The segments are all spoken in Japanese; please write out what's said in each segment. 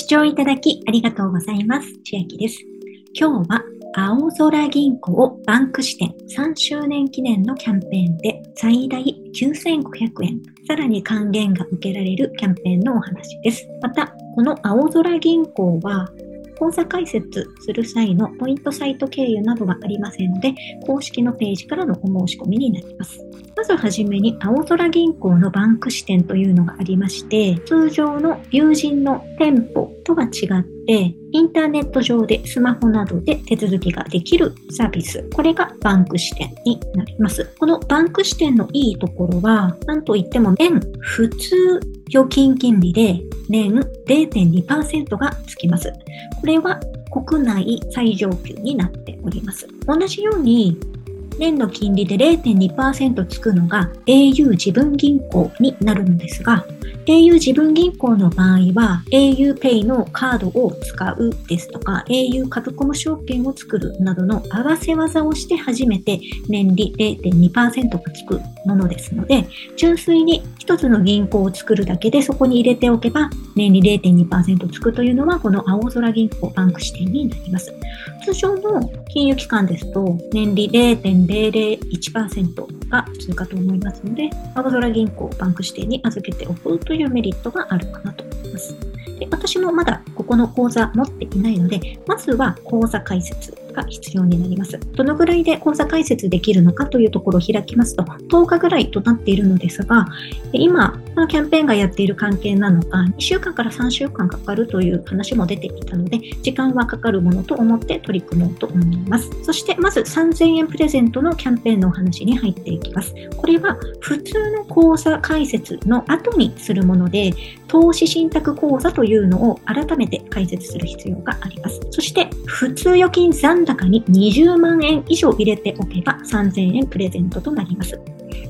視聴いただきありがとうございます。千秋です。今日は青空銀行バンク支店3周年記念のキャンペーンで最大9500円、さらに還元が受けられるキャンペーンのお話です。また、この青空銀行は口座開設する際のポイントサイト経由などはありませんので、公式のページからのお申し込みになります。まずはじめに、青空銀行のバンク支店というのがありまして、通常の友人の店舗とは違って、インターネット上でスマホなどで手続きができるサービス。これがバンク支店になります。このバンク支店のいいところは、なんといっても年普通預金金利で年0.2%がつきます。これは国内最上級になっております。同じように年の金利で0.2%つくのが au 自分銀行になるのですが、au 自分銀行の場合は auPay のカードを使うですとか au 株コム証券を作るなどの合わせ技をして初めて年利0.2%がつくものですので純粋に一つの銀行を作るだけでそこに入れておけば年利0.2%つくというのはこの青空銀行バンク支店になります。通常の金融機関ですと年利0.001%が普通かと思いますので青空銀行バンク支店に預けておくというメリットがあるかなと思います。で私もまだここの講座持っていないので、まずは講座解説が必要になります。どのぐらいで講座解説できるのかというところを開きますと、10日ぐらいとなっているのですが、今、このキャンペーンがやっている関係なのか、2週間から3週間かかるという話も出ていたので、時間はかかるものと思って取り組もうと思います。そして、まず3000円プレゼントのキャンペーンのお話に入っていきます。これは普通の講座解説の後にするもので、投資信託講座というのを改めて解説する必要があります。そして、普通預金残高に20万円以上入れておけば3000円プレゼントとなります。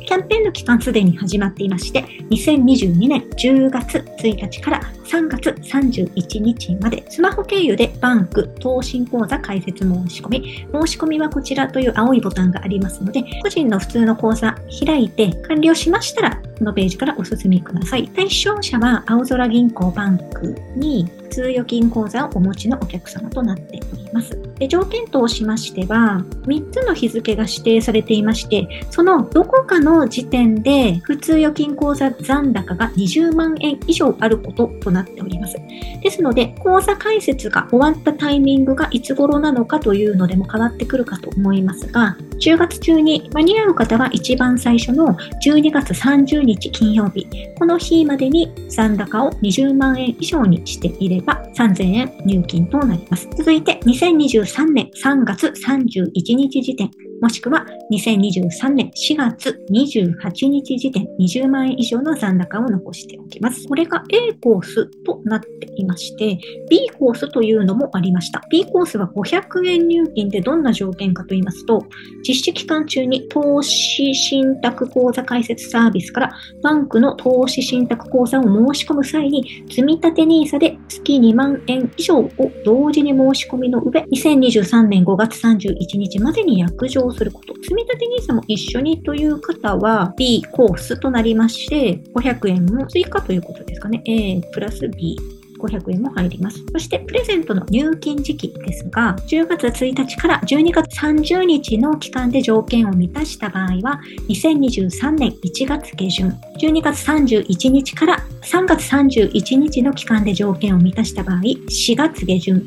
キャンペーンの期間すでに始まっていまして、2022年10月1日から3月31日まで、スマホ経由でバンク、投信口座開設申し込み、申し込みはこちらという青いボタンがありますので、個人の普通の口座開いて完了しましたら、のページからお進みください。対象者は青空銀行バンクに通預金口座をお持ちのお客様となっております。で条件としましては、3つの日付が指定されていまして、そのどこかの時点で普通預金口座残高が20万円以上あることとなっております。ですので、口座開設が終わったタイミングがいつ頃なのかというのでも変わってくるかと思いますが、10月中に間に合う方は一番最初の12月30日金曜日、この日までに残高を20万円以上にしていれば3000円入金となります。続いて2023年3月31日時点、もしくは2023年4月28日時点20万円以上の残高を残しておきます。これが A コースとなっていまして、B コースというのもありました。B コースは500円入金でどんな条件かと言いますと、実施期間中に投資信託口座開設サービスからバンクの投資信託口座を申し込む際に、積立 NISA で月2万円以上を同時に申し込みの上、2023年5月31日までに約定すること。積立 NISA も一緒にという方は B コースとなりまして、500円も追加ということですかね。A プラス B。500円も入ります。そして、プレゼントの入金時期ですが、10月1日から12月30日の期間で条件を満たした場合は、2023年1月下旬、12月31日から3月31日の期間で条件を満たした場合、4月下旬、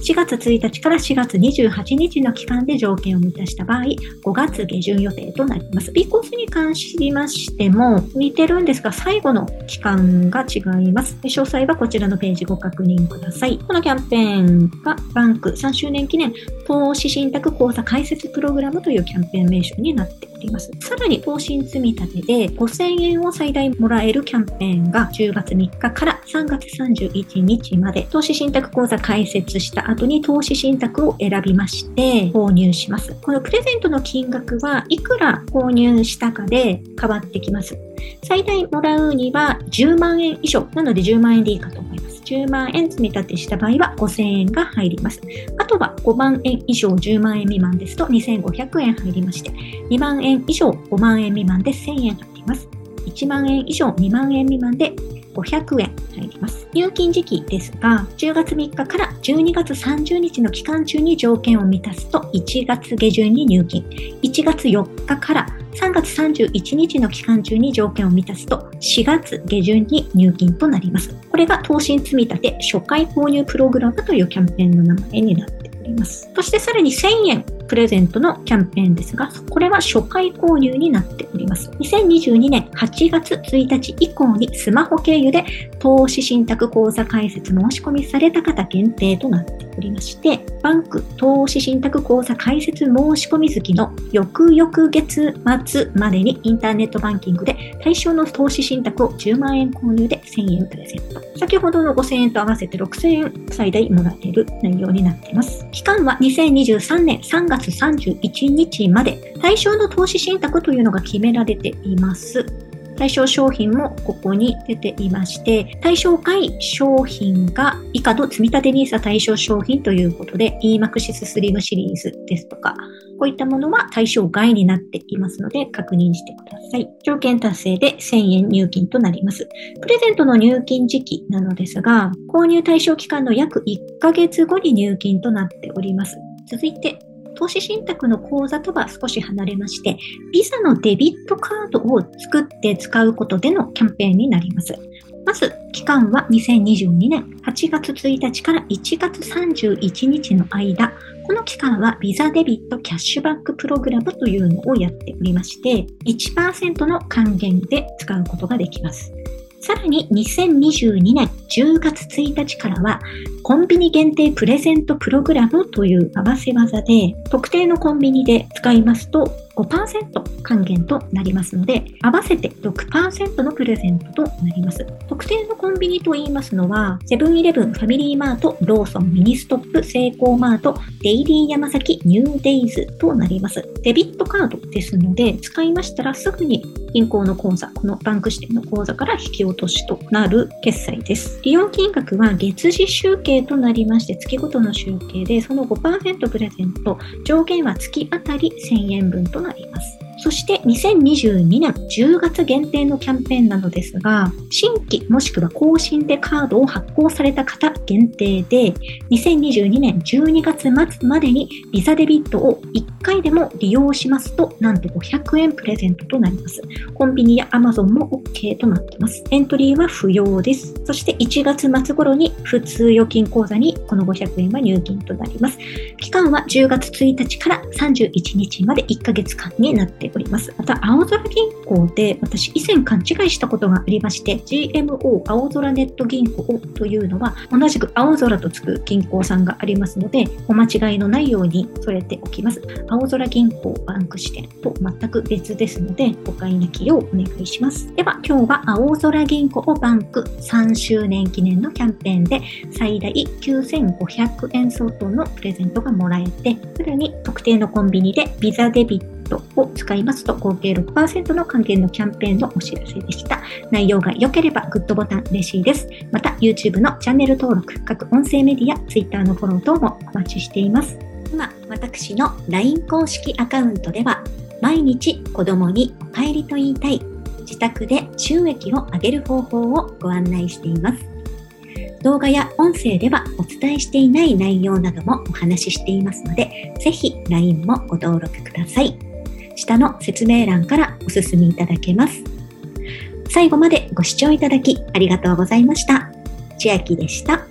4月1日から4月28日の期間で条件を満たした場合、5月下旬予定となります。B コースに関しましても似てるんですが、最後の期間が違います。詳細はこちらのページご確認ください。このキャンペーンがバンク3周年記念投資信託口座開設プログラムというキャンペーン名称になってります。さらに、更新積み立てで5000円を最大もらえるキャンペーンが10月3日から3月31日まで投資信託講座開設した後に投資信託を選びまして購入します。このプレゼントの金額はいくら購入したかで変わってきます。最大もらうには10万円以上。なので10万円でいいかと思います。10万円積み立てした場合は5000円が入ります。あとは5万円以上10万円未満ですと2500円入りまして、2万円以上5万円未満で1000円入ります。1万円以上2万円未満で500円入ります。入金時期ですが、10月3日から12月30日の期間中に条件を満たすと1月下旬に入金、1月4日から3月31日の期間中に条件を満たすと4月下旬に入金となります。これが投資積立初回購入プログラムというキャンペーンの名前になっております。そしてさらに1000円プレゼントのキャンペーンですが、これは初回購入になっております。2022年8月1日以降にスマホ経由で投資信託口座開設申し込みされた方限定となっておりまして、バンク投資信託口座開設申し込み月の翌々月末までにインターネットバンキングで対象の投資信託を10万円購入で1000円プレゼント。先ほどの5000円と合わせて6000円最大もらえる内容になっています。期間は2023年3月月31日まで対象の投資信託というのが決められが出ています。対象商品もここに出ていまして、対象外商品が以下の積立 NISA 対象商品ということで、EMAXIS スリムシリーズですとか、こういったものは対象外になっていますので確認してください。条件達成で1000円入金となります。プレゼントの入金時期なのですが、購入対象期間の約1ヶ月後に入金となっております。続いて、投資信託の口座とは少し離れまして、ビザのデビットカードを作って使うことでのキャンペーンになります。まず、期間は2022年8月1日から1月31日の間、この期間はビザデビットキャッシュバックプログラムというのをやっておりまして、1%の還元で使うことができます。さらに2022年10月1日からはコンビニ限定プレゼントプログラムという合わせ技で特定のコンビニで使いますと5%還元となりますので、合わせて6%のプレゼントとなります。特定のコンビニと言いますのは、セブンイレブン、ファミリーマート、ローソン、ミニストップ、セイコーマート、デイリー山崎、ニューデイズとなります。デビットカードですので、使いましたらすぐに銀行の口座、このバンク指定の口座から引き落としとなる決済です。利用金額は月次集計となりまして、月ごとの集計で、その5%プレゼント、上限は月あたり1000円分となります。あります。そして2022年10月限定のキャンペーンなのですが、新規もしくは更新でカードを発行された方限定で、2022年12月末までにビザデビットを1回でも利用しますと、なんと500円プレゼントとなります。コンビニや Amazon も OK となっています。エントリーは不要です。そして1月末頃に普通預金口座にこの500円は入金となります。期間は10月1日から31日まで1ヶ月間になっていますおります。また、青空銀行で私以前勘違いしたことがありまして、GMO 青空ネット銀行というのは同じく青空とつく銀行さんがありますので、お間違いのないように添えておきます。青空銀行バンク支店と全く別ですので、誤解なきようお願いします。では、今日は青空銀行バンク3周年記念のキャンペーンで最大9500円相当のプレゼントがもらえて、さらに特定のコンビニでビザデビットトを使いますと合計6%の還元のキャンペーンのお知らせでした。内容が良ければグッドボタン嬉しいです。また YouTube のチャンネル登録、各音声メディア、Twitter のフォロー等もお待ちしています。今、私の LINE 公式アカウントでは毎日子供にお帰りと言いたい自宅で収益を上げる方法をご案内しています。動画や音声ではお伝えしていない内容などもお話ししていますので、ぜひ LINE もご登録ください。下の説明欄からお進みいただけます。最後までご視聴いただきありがとうございました。千秋でした。